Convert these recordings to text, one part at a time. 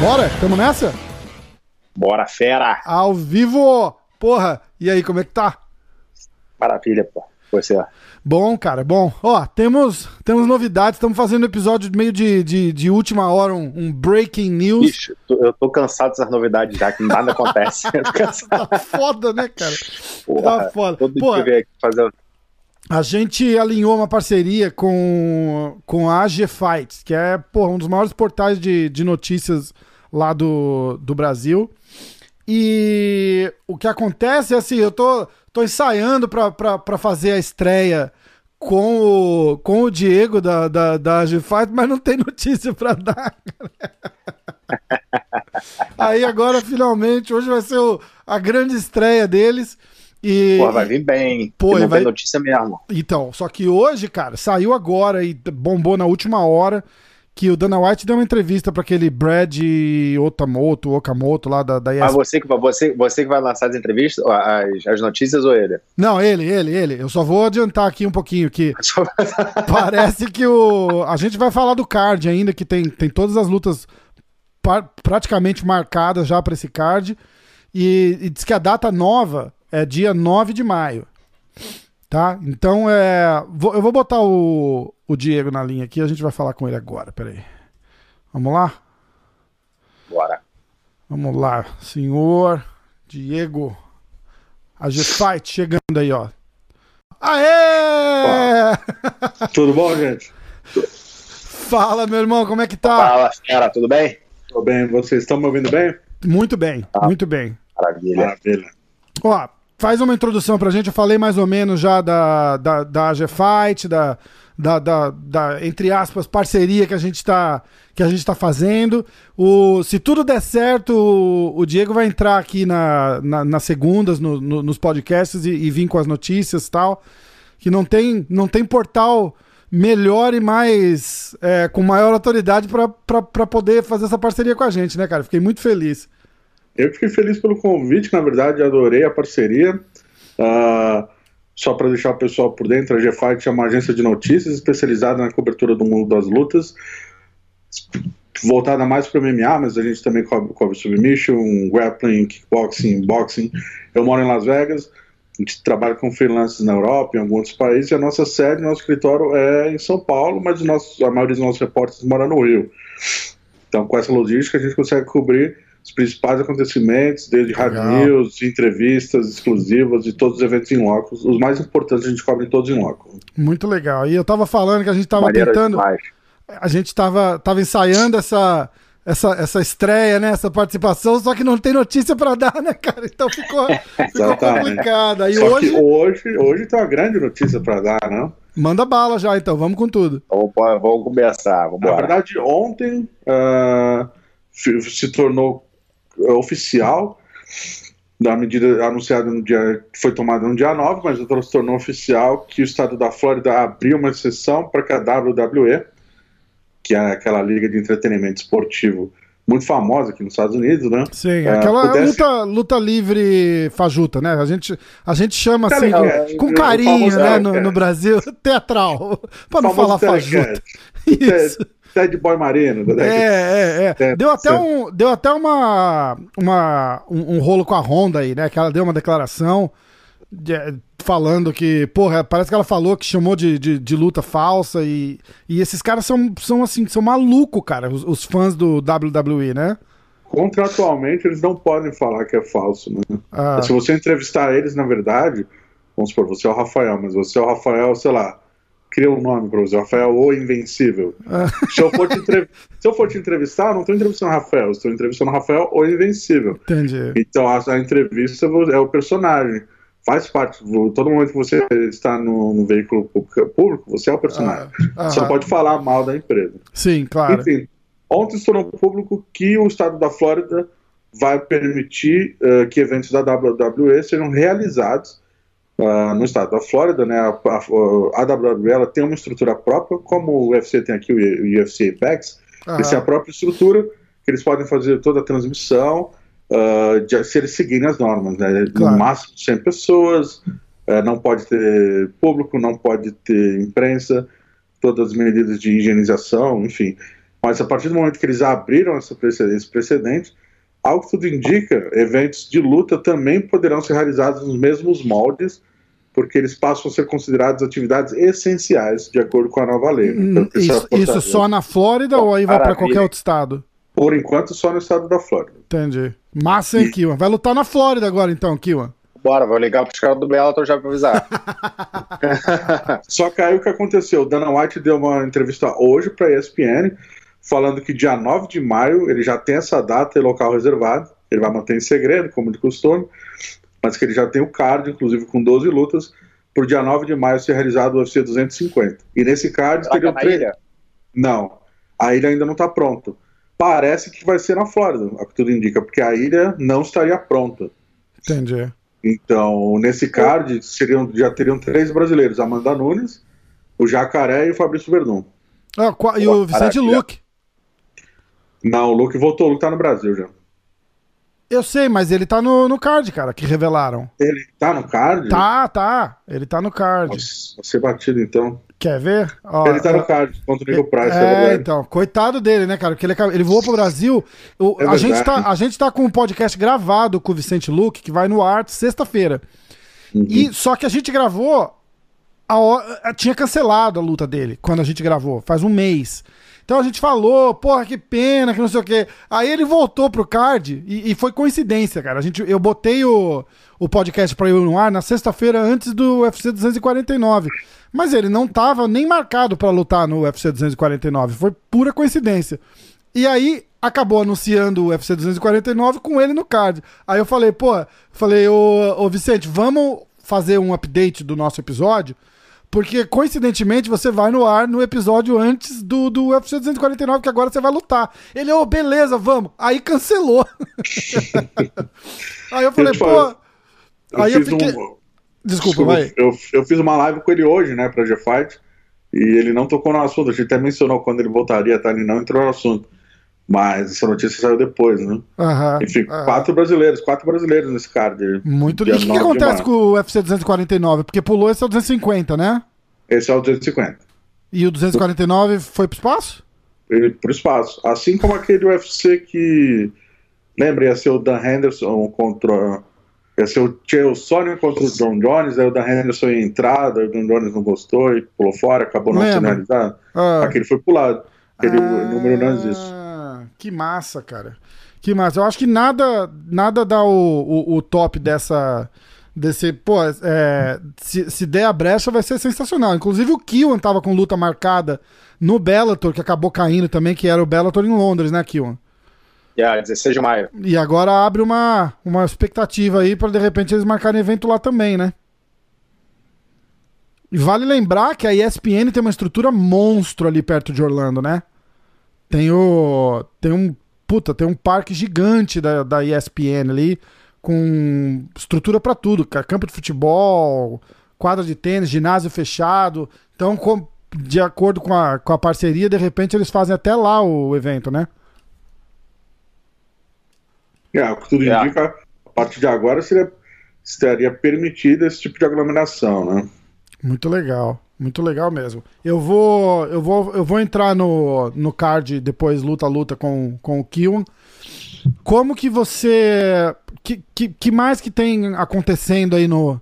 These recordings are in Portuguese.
Bora? Tamo nessa? Bora, fera! Ao vivo! Porra, e aí, como é que tá? Maravilha, pô. Você. Bom, cara, bom. Ó, temos, temos novidades, estamos fazendo episódio meio de, de, de última hora, um, um breaking news. Ixi, eu tô cansado dessas novidades já, que nada acontece. tá foda, né, cara? Porra, tá foda. Todo Porra, dia aqui fazer... A gente alinhou uma parceria com, com a AG Fights, que é porra, um dos maiores portais de, de notícias lá do, do Brasil. E o que acontece é assim, eu tô, tô ensaiando para fazer a estreia com o, com o Diego da, da, da Fight, mas não tem notícia para dar. Aí agora, finalmente, hoje vai ser o, a grande estreia deles. E, Pô, vai vir bem. Pô, não vai... notícia mesmo. Então, só que hoje, cara, saiu agora e bombou na última hora que o Dana White deu uma entrevista para aquele Brad Okamoto, Okamoto lá da, da ESPN. Ah, você que, você, você que vai lançar as entrevistas, as, as notícias ou ele? Não, ele, ele, ele. Eu só vou adiantar aqui um pouquinho que parece que o a gente vai falar do card ainda que tem, tem todas as lutas praticamente marcadas já para esse card e, e diz que a data nova é dia 9 de maio. Tá? Então, é, vou, eu vou botar o, o Diego na linha aqui, a gente vai falar com ele agora. Peraí. Vamos lá? Bora. Vamos lá, senhor Diego. A G-Fight chegando aí, ó. Aê! Tudo bom, gente? Fala, meu irmão, como é que tá? Fala, cara, tudo bem? Tudo bem, vocês estão me ouvindo bem? Muito bem, ah, muito bem. Maravilha. Maravilha. Ó, faz uma introdução pra gente. Eu falei mais ou menos já da, da, da AG Fight, da, da, da, da, entre aspas, parceria que a gente está que a gente tá fazendo. O, se tudo der certo, o, o Diego vai entrar aqui na, na nas segundas, no, no, nos podcasts e, e vir com as notícias tal. Que não tem, não tem portal melhor e mais é, com maior autoridade para poder fazer essa parceria com a gente, né, cara? Fiquei muito feliz. Eu fiquei feliz pelo convite, na verdade, adorei a parceria. Uh, só para deixar o pessoal por dentro, a GFight é uma agência de notícias especializada na cobertura do mundo das lutas, voltada mais para MMA, mas a gente também cobre, cobre submission, grappling, kickboxing, boxing. Eu moro em Las Vegas, a gente trabalha com freelancers na Europa, em alguns países, e a nossa sede, nosso escritório é em São Paulo, mas a maioria dos nossos repórteres mora no Rio. Então, com essa logística, a gente consegue cobrir os principais acontecimentos, desde hard news, entrevistas exclusivas e todos os eventos em loco. Os mais importantes a gente cobre todos em loco. Muito legal. E eu tava falando que a gente tava Maneira tentando. Demais. A gente tava, tava ensaiando essa, essa, essa estreia, né? Essa participação, só que não tem notícia para dar, né, cara? Então ficou, ficou complicado. E só hoje... que hoje, hoje tem uma grande notícia para dar, não? Manda bala já, então. Vamos com tudo. Vamos, vamos começar. Vamos Na verdade, ontem uh, se tornou oficial da medida anunciada no dia foi tomada no dia 9, mas outra se tornou oficial que o estado da Flórida abriu uma exceção para que a WWE, que é aquela liga de entretenimento esportivo muito famosa aqui nos Estados Unidos, né? Sim, aquela pudesse... luta, luta livre fajuta, né? A gente, a gente chama assim, é, com, carinho, né, no, no, Brasil, teatral, para não falar fajuta. Isso. Ted Boy Marino. Né? É, é, é. Deu até, um, deu até uma, uma, um, um, rolo com a Honda aí, né? Que ela deu uma declaração de, falando que, porra, parece que ela falou que chamou de, de, de, luta falsa e, e esses caras são, são assim, são malucos, cara, os, os fãs do WWE, né? Contratualmente, eles não podem falar que é falso, né? Ah. Se você entrevistar eles, na verdade, vamos supor, você é o Rafael, mas você é o Rafael, sei lá, cria um nome para você, Rafael o Invencível. Ah. Se, eu for te Se eu for te entrevistar, eu não estou entrevistando o Rafael, estou entrevistando o Rafael o Invencível. Entendi. Então a, a, entrevista é o personagem. Faz parte, todo momento que você está no, no veículo público, você é o personagem. Ah, você não pode falar mal da empresa. Sim, claro. Enfim, ontem se tornou público que o estado da Flórida vai permitir uh, que eventos da WWE sejam realizados Uh, no estado da Flórida, né, a, a, a WWE ela tem uma estrutura própria, como o UFC tem aqui, o, UFC Apex, uhum. eles têm a própria estrutura, que eles podem fazer toda a transmissão, uh, de, se eles seguirem as normas, né? Claro. No máximo 100 pessoas, uh, não pode ter público, não pode ter imprensa, todas as medidas de higienização, enfim. Mas a partir do momento que eles abriram esse precedente, esse precedente ao que tudo indica, eventos de luta também poderão ser realizados nos mesmos moldes, porque eles passam a ser considerados atividades essenciais, de acordo com a nova lei. Hum, Então, essa Isso, é isso portaria. só na Flórida ou aí vai pra Maravilha. qualquer outro estado? Por enquanto, só no estado da Flórida. Entendi. Massa, hein, Kiwan? Vai lutar na Flórida agora, então, Kiwan. Bora, vou ligar pros caras do Bellator já pra avisar. Só que aí o que aconteceu? O Dana White deu uma entrevista hoje para a ESPN, falando que dia 9 de maio ele já tem essa data e local reservado. Ele vai manter em segredo, como de costume, mas que ele já tem o card, inclusive com 12 lutas, por dia 9 de maio ser realizado o UFC 250. E nesse card Lá teriam três- ilha? Não, a ilha ainda não está pronta. Parece que vai ser na Flórida, o que tudo indica, porque a ilha não estaria pronta. Entendi. Então, nesse card, seriam, já teriam três brasileiros: Amanda Nunes, o Jacaré e o Fabrício Verdun. Ah, e o Vicente. Luque. Não, o Luke voltou, o Luke tá no Brasil já. Eu sei, mas ele tá no, no card, cara, que revelaram. Ele tá no card? Tá, tá. Ele tá no card. Nossa, vai ser batido então. Quer ver? Ó, ele tá no card contra o Nico Price, é, É, então, coitado dele, né, cara? Porque ele, ele voou pro Brasil. O- É a, gente tá, a gente tá com um podcast gravado com o Vicente Luque, que vai no ar sexta-feira. Uhum. E só que a gente gravou. A hora- tinha cancelado a luta dele quando a gente gravou, faz um mês. Então a gente falou, porra, que pena, que não sei o quê. Aí ele voltou pro card e, e foi coincidência, cara. A gente, eu botei o, o podcast pra ir no ar na sexta-feira antes do UFC 249. Mas ele não tava nem marcado pra lutar no UFC 249. Foi pura coincidência. E aí acabou anunciando o UFC 249 com ele no card. Aí eu falei, pô, falei, ô, ô Vicente, vamos fazer um update do nosso episódio? Porque, coincidentemente, você vai no ar no episódio antes do, do UFC 249, que agora você vai lutar. Ele, ô, beleza, vamos. Aí cancelou. aí eu falei, te pô. falo, Eu Aí eu fiz fiquei. um- Desculpa, vai. Eu, eu fiz uma live com ele hoje, né, pra G-Fight, e ele não tocou no assunto. A gente até mencionou quando ele voltaria, tá? Ele não entrou no assunto. Mas essa notícia saiu depois, né? Aham, Enfim, aham. quatro brasileiros, quatro brasileiros nesse card. Muito lindo. O que, que 9 de acontece com o UFC 249? Porque pulou esse é o 250, né? Esse é o 250. E o 249 foi pro espaço? Ele pro espaço. Assim como aquele UFC que. Lembra, ia ser o Dan Henderson contra. Ia ser o Chael contra o John Jones, aí o Dan Henderson ia entrar, daí o John Jones não gostou e pulou fora, acabou não sendo Lembra. realizado. Ah. Aquele foi pulado. Aquele Ah, número não existe. Que massa, cara. Que massa. Eu acho que nada, nada dá o, o, o top dessa. Desse, pô, é, se, se der a brecha vai ser sensacional. Inclusive o Kiwan tava com luta marcada no Bellator, que acabou caindo também, que era o Bellator em Londres, né, Kiwan? Yeah, 16 de maio. E agora abre uma, uma expectativa aí pra de repente eles marcarem evento lá também, né? E vale lembrar que a ESPN tem uma estrutura monstro ali perto de Orlando, né? Tem o. Tem um. Puta, tem um parque gigante da, da ESPN ali, com estrutura pra tudo, cara. Campo de futebol, quadra de tênis, ginásio fechado. Então, com- de acordo com a, com a parceria, de repente eles fazem até lá o evento, né? É, o que tudo É. indica, a partir de agora seria, estaria permitido esse tipo de aglomeração, né? Muito legal, muito legal mesmo. Eu vou, eu vou, eu vou entrar no, no card depois luta a luta com, com o Kiwan. Como que você, que, que, que mais que tem acontecendo aí no,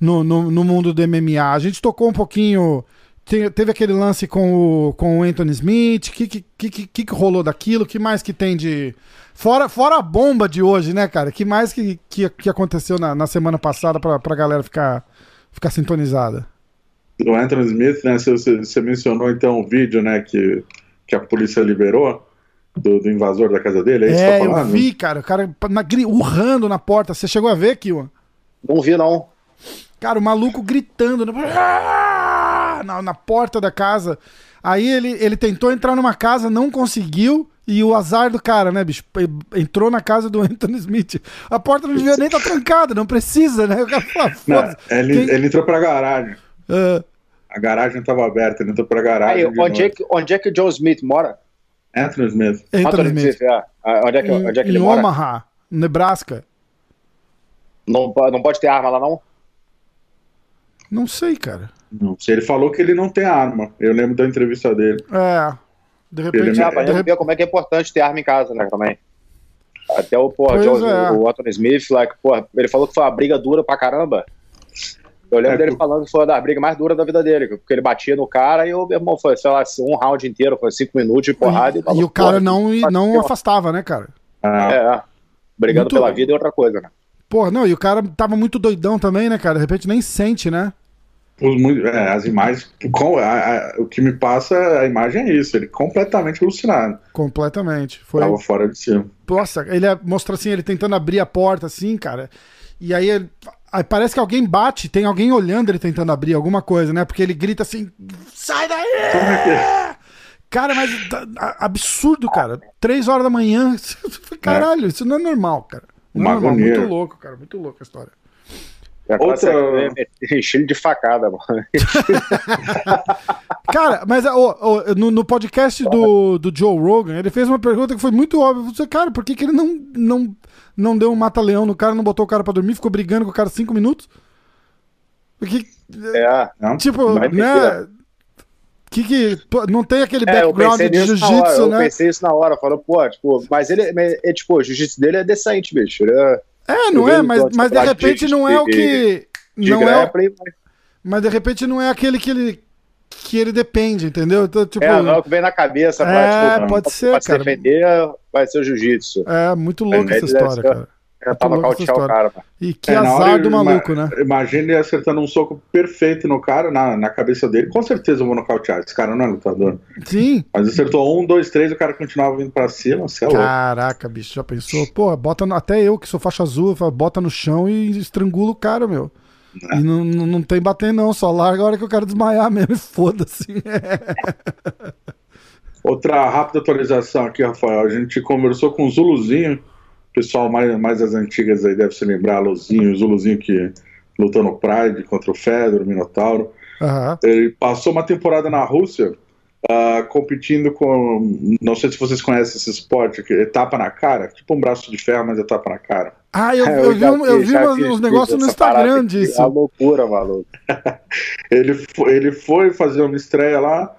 no, no, no mundo do MMA? A gente tocou um pouquinho, te- teve aquele lance com o, com o Anthony Smith. O que, que, que, que que rolou daquilo? que mais que tem de fora, fora a bomba de hoje, né, cara? que mais que, que, que aconteceu na, na semana passada pra, pra galera ficar, ficar sintonizada? O Anthony Smith, né, você, você- mencionou então o vídeo, né, que, que a polícia liberou do, do invasor da casa dele, é isso que É, tá eu falando? vi, cara, o cara na, urrando na porta. Você chegou a ver, Kiwan? Não vi, não. Cara, o maluco gritando né? Ah! na, na porta da casa. Aí ele, ele tentou entrar numa casa, não conseguiu. E o azar do cara, né, bicho? Entrou na casa do Anthony Smith. A porta não devia nem estar trancada, não precisa, né? O cara fala, Não, ele, Quem- ele entrou pra garagem. Ah, A garagem estava aberta, ele entrou pra garagem. Aí, de onde, é que, onde é que o Joe Smith mora? Anthony Smith. Anthony Anthony Smith. é. Ah, Onde é que, onde é que Em, ele em mora? Omaha. Nebraska. Não, não pode ter arma lá, não? Não sei, cara. Não sei, ele falou que ele não tem arma. Eu lembro da entrevista dele. É. De repente. Ele- de pra gente rep- ver como é que é importante ter arma em casa, né, também. Até o, porra, o, é. o Otton Smith lá, que, porra, ele falou que foi uma briga dura pra caramba. Eu lembro É, dele falando que foi uma das brigas mais duras da vida dele, porque ele batia no cara e o meu irmão foi, sei lá, um round inteiro, foi cinco minutos de porrada. E, falou, e o cara não, não bateu. afastava, né, cara? Ah, É, é. brigando Muito- pela vida é outra coisa, né? Porra, não, e o cara tava muito doidão também, né, cara? De repente nem sente, né? é, as imagens. com- a- a- o que me passa a imagem é isso. Ele completamente alucinado. Completamente. Foi. Tava fora de si. Nossa, ele é- mostra assim, ele tentando abrir a porta, assim, cara. E aí, ele- aí parece que alguém bate, tem alguém olhando ele tentando abrir alguma coisa, né? Porque ele grita assim: sai daí! Cara, mas tá- absurdo, cara. Três horas da manhã. Caralho, isso não é normal, cara. Não é normal. Muito louco, cara. Muito louco a história. É Outra-. Estilo de facada, mano. Cara, mas ó, ó, no, no podcast do, do Joe Rogan, ele fez uma pergunta que foi muito óbvia. Você, cara, por que, que ele não, não, não deu um mata-leão no cara, não botou o cara pra dormir, ficou brigando com o cara cinco minutos? Porque, É. Não? tipo, Vai né? Que que. Não tem aquele É, eu background pensei de jiu-jitsu, eu né? pensei isso na hora, falando, pô, tipo, mas ele, é, tipo, o jiu-jitsu dele é decente, bicho. Ele é É, não é, mas, mas de falar de- repente não é o que. Não é, mas- de repente não é aquele que ele. Que ele depende, entendeu? Então, tipo. é, não é o que vem na cabeça pra, É, tipo, pode pra, ser, pra se cara. defender, vai ser o jiu-jitsu. É, muito louca Ele essa história, cara. Louca essa nocautear o cara. E que É, na hora azar do ima- maluco, né? Imagina ele acertando um soco perfeito no cara, na, na cabeça dele. Com certeza eu vou nocautear. Esse cara não é lutador. Sim. Mas acertou um, dois, três, o cara continuava vindo pra cima. Você é louco. Caraca, bicho, já pensou? Pô, bota no- até eu que sou faixa azul, bota no chão e estrangula o cara, meu. É. E não, não, não tem bater, não, só larga a hora que eu quero desmaiar mesmo e foda-se. Outra rápida atualização aqui, Rafael. A gente conversou com o Zuluzinho. Pessoal mais, mais das antigas aí deve se lembrar, Luzinho, o Zuluzinho que lutou no Pride contra o Fedor, o Minotauro. Aham. Ele passou uma temporada na Rússia ah, competindo com. Não sei se vocês conhecem esse esporte, que é tapa na cara, tipo um braço de ferro, mas é tapa na cara. Ah, eu, É, eu vi, um- eu vi umas- fiz uns vídeo negócios no Instagram aqui, disso. É uma loucura, maluco. Ele foi, ele foi fazer uma estreia lá,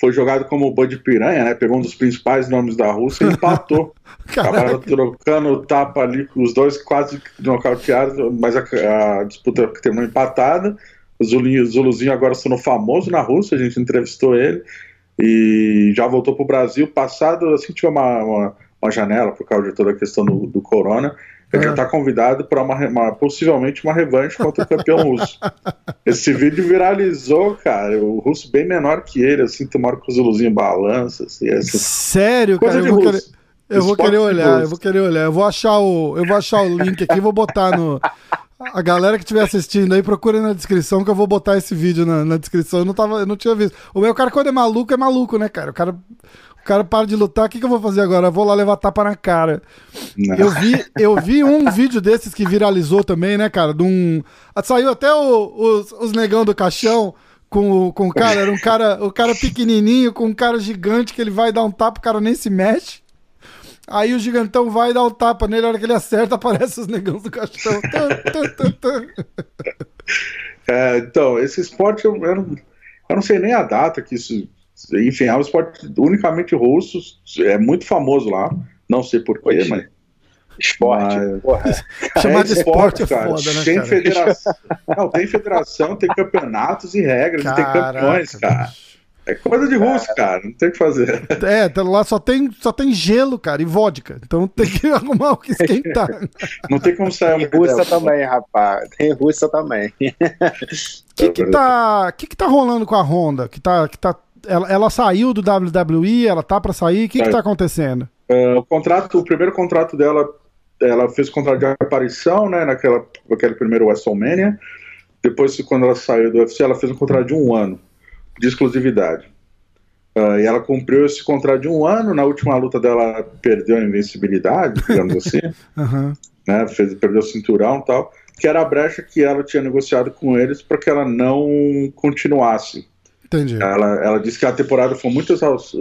foi jogado como Bud Piranha, né? Pegou um dos principais nomes da Rússia e empatou. Acabaram trocando tapa ali, os dois quase nocauteados, mas a, a disputa terminou empatada. O Zulinho- o Zuluzinho agora se tornou famoso na Rússia, a gente entrevistou ele e já voltou para o Brasil. Passado, assim, tinha uma, uma, uma janela por causa de toda a questão do, do corona. Ele É. já está convidado para uma, uma- possivelmente uma revanche contra o campeão russo. Esse vídeo viralizou, cara. O russo bem menor que ele, assim, hora que o Zuluzinho balança, assim. Sério, Coisa cara, eu vou, querer, eu vou querer olhar, eu vou querer olhar. Eu vou achar o, eu vou achar o link aqui, vou botar no. A galera que estiver assistindo aí, procura na descrição que eu vou botar esse vídeo na, na descrição. Eu não, tava, eu não tinha visto. O meu cara, quando é maluco, é maluco, né, cara? O cara, o cara para de lutar. O que, que eu vou fazer agora? Eu vou lá levar tapa na cara. Eu vi, eu vi um vídeo desses que viralizou também, né, cara? De um. Saiu até o- os, os negão do caixão com, o- com o cara. Era um cara, o cara pequenininho com um cara gigante que ele vai dar um tapa, o cara nem se mexe. Aí o gigantão vai dá um tapa nele, a hora que ele acerta, aparece os negãos do caixão. É, então, esse esporte, eu, eu, não, eu não sei nem a data que isso. Enfim, é um esporte unicamente russo, é muito famoso lá, não sei porquê, mas. Esporte, Mas- porra. Chamar É de esporte é cara. foda, né, Tem cara? federação. Não, tem federação, tem campeonatos e regras, e tem campeões, Caraca, cara. É coisa de russo, cara, não tem o que fazer. É, tá lá só tem, só tem gelo, cara, e vodka. Então tem que arrumar o que esquentar. Não tem como sair Tem Rússia também, rapaz. Tem Rússia também. O que que tá, que que tá rolando com a Honda? Que tá, que tá, ela, ela saiu do WWE, ela tá pra sair. O que que É. tá acontecendo? Uh, o contrato, o primeiro contrato dela, ela fez o contrato de aparição, né, naquela, naquele primeiro WrestleMania. Depois, quando ela saiu do UFC, ela fez um contrato de um ano de exclusividade. Uh, e ela cumpriu esse contrato de um ano. Na última luta dela, perdeu a invencibilidade, digamos assim. Aham. né, fez, perdeu o cinturão e tal, que era a brecha que ela tinha negociado com eles para que ela não continuasse. Entendi. Ela, ela disse que a temporada foi muito,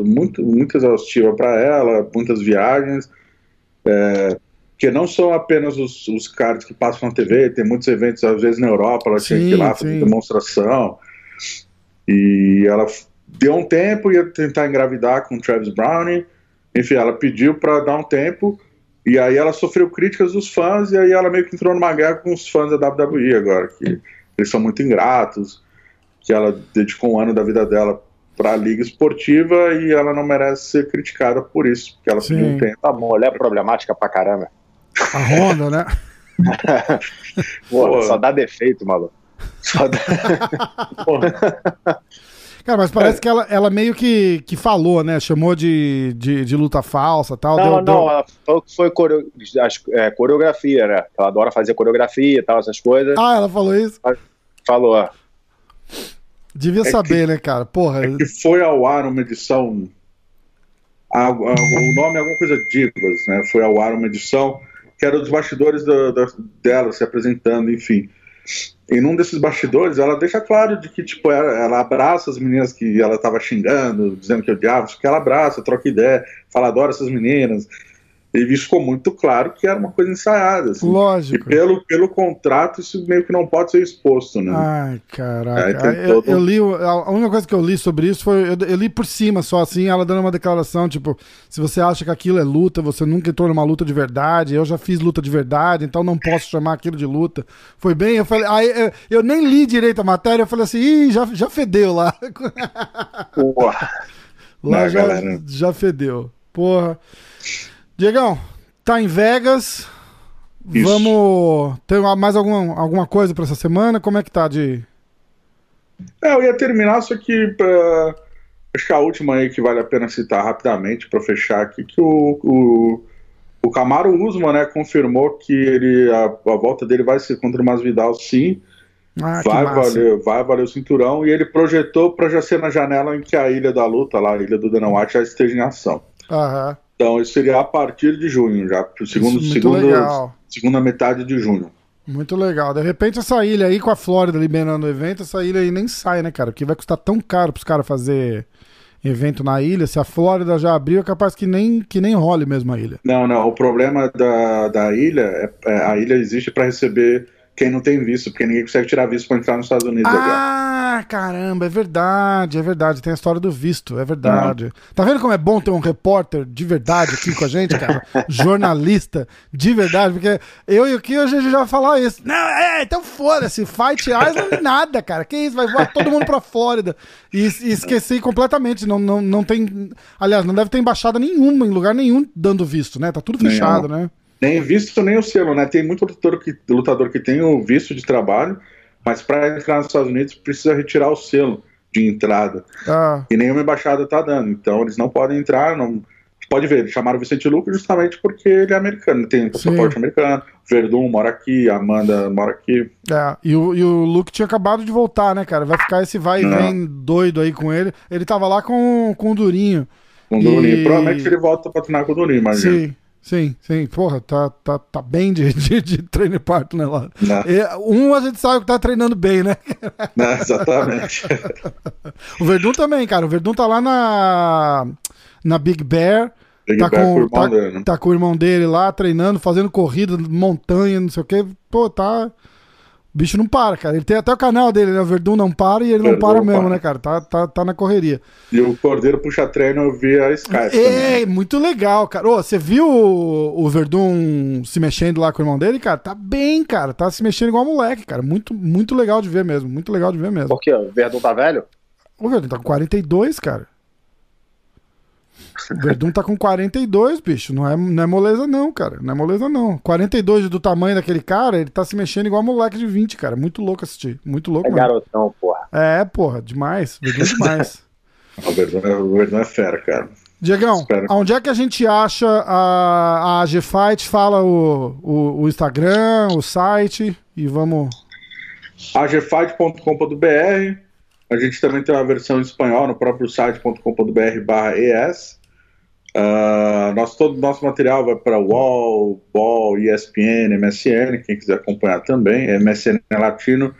muito, muito exaustiva para ela, muitas viagens, é, que não são apenas os, os caras que passam na TV, tem muitos eventos, às vezes na Europa, ela tinha que ir lá fazer demonstração. E ela deu um tempo, ia tentar engravidar com o Travis Browning. Enfim, ela pediu para dar um tempo. E aí ela sofreu críticas dos fãs, e aí ela meio que entrou numa guerra com os fãs da WWE agora, que eles são muito ingratos, que ela dedicou um ano da vida dela para a liga esportiva e ela não merece ser criticada por isso, porque ela Sim. pediu um tempo. Tá bom, ela é problemática pra caramba. A Honda, né? Pô, só dá defeito, maluco. Só dá... Cara, mas parece é. que ela, ela meio que, que falou, né? Chamou de, de, de luta falsa tal. Não, deu, não, deu... ela falou que foi coreo... é, coreografia, né? Ela adora fazer coreografia e tal, essas coisas. Ah, ela falou isso? Falou. Devia é saber, que, né, cara? Porra. É que foi ao ar uma edição. A, a, o nome é alguma coisa Divas, né? Foi ao ar uma edição que era dos bastidores do, do, dela se apresentando, enfim. E num desses bastidores, ela deixa claro de que, tipo, ela, ela abraça as meninas que ela tava xingando, dizendo que odiava, que ela abraça, troca ideia, fala, adora essas meninas. E ficou muito claro que era uma coisa ensaiada. Assim. Lógico. E pelo, pelo contrato, isso meio que não pode ser exposto, né? Ai, caraca. Eu, todo... eu, li, a única coisa que eu li sobre isso foi. Eu, eu, li por cima só, assim, ela dando uma declaração, tipo, se você acha que aquilo é luta, você nunca entrou numa luta de verdade. Eu já fiz luta de verdade, então não posso chamar aquilo de luta. Foi bem, eu falei. Aí eu, eu nem li direito a matéria, eu falei assim, ih, já, já fedeu lá. Porra. lá não, já, já fedeu. Porra. Diegão, tá em Vegas. Isso. Vamos. Tem mais alguma, alguma coisa para essa semana? Como é que tá de. É, eu ia terminar, só que pra... acho que a última aí que vale a pena citar rapidamente para fechar aqui, que o, o, o Camaro Usman, né, confirmou que ele, a, a volta dele vai ser contra o Masvidal sim. Ah, vai, valer, vai valer o cinturão e ele projetou para já ser na janela em que a ilha da luta, lá, a ilha do Dana White, já esteja em ação. Aham. Então, isso seria a partir de junho, já, segundo, segundo, segunda metade de junho. Muito legal. De repente, essa ilha aí com a Flórida liberando o evento, essa ilha aí nem sai, né, cara? Porque vai custar tão caro pros caras fazer evento na ilha. Se a Flórida já abriu, é capaz que nem, que nem role mesmo a ilha. Não, não. O problema da, da ilha é, é a ilha existe para receber quem não tem visto, porque ninguém consegue tirar visto para entrar nos Estados Unidos ah, agora. Ah, caramba, é verdade, é verdade. Tem a história do visto, é verdade. Tá vendo como é bom ter um repórter de verdade aqui com a gente, cara? Jornalista de verdade, porque eu e o Kio a gente já falar isso. Não, é, então foda-se, Fight Island nada, cara. Que isso, vai voar todo mundo pra Flórida. E, e esqueci completamente, não, não, não tem. Aliás, não deve ter embaixada nenhuma, em lugar nenhum, dando visto, né? Tá tudo fechado, Nenhum. né? Nem visto, nem o selo, né? Tem muito lutador que, lutador que tem o visto de trabalho, mas para entrar nos Estados Unidos precisa retirar o selo de entrada. Ah. E nenhuma embaixada tá dando. Então eles não podem entrar. Não... Pode ver, chamaram o Vicente Luco justamente porque ele é americano, tem passaporte americano. Verdun mora aqui, Amanda mora aqui. É, e o, e o Luke tinha acabado de voltar, né, cara? Vai ficar esse vai e vem doido aí com ele. Ele tava lá com, com o Durinho. Com o Durinho. Provavelmente ele volta pra treinar com o Durinho, mas. Sim. Sim, sim. Porra, tá, tá, tá bem de, de, de treino parto, né, lá. E, um a gente sabe que tá treinando bem, né? Não, exatamente. o Verdun também, cara. O Verdun tá lá na, na Big Bear. Big tá, Bear com, com tá, dele, né? tá com o irmão dele lá, treinando, fazendo corrida, montanha, não sei o quê. Pô, tá o bicho não para, cara. Ele tem até o canal dele, né? O Verdun não para e ele Verdun não para mesmo, para. né, cara? Tá, tá, tá na correria. E o Cordeiro puxa treino via Skype. É, também. muito legal, cara. Ô, você viu o, o Verdun se mexendo lá com o irmão dele, cara? Tá bem, cara. Tá se mexendo igual moleque, cara. Muito, muito legal de ver mesmo. Muito legal de ver mesmo. Por quê? O Verdun tá velho? O Verdun tá com 42, cara. O Verdun tá com 42, bicho. Não é, não é moleza, não, cara. Não é moleza, não. 42 do tamanho daquele cara, ele tá se mexendo igual moleque de 20, cara. Muito louco assistir. Muito louco, É mano. garotão, porra. É, porra, demais. Verdun é demais. o, Verdun é, o Verdun é fera, cara. Diegão, Espero. onde é que a gente acha a, a AG Fight? Fala o, o, o Instagram, o site e vamos. agfight.com.br A gente também tem uma versão em espanhol no próprio site.com.br/es. Uh, nosso, todo o nosso material vai para UOL, BOL, ESPN, MSN, quem quiser acompanhar também, é MSN Latino.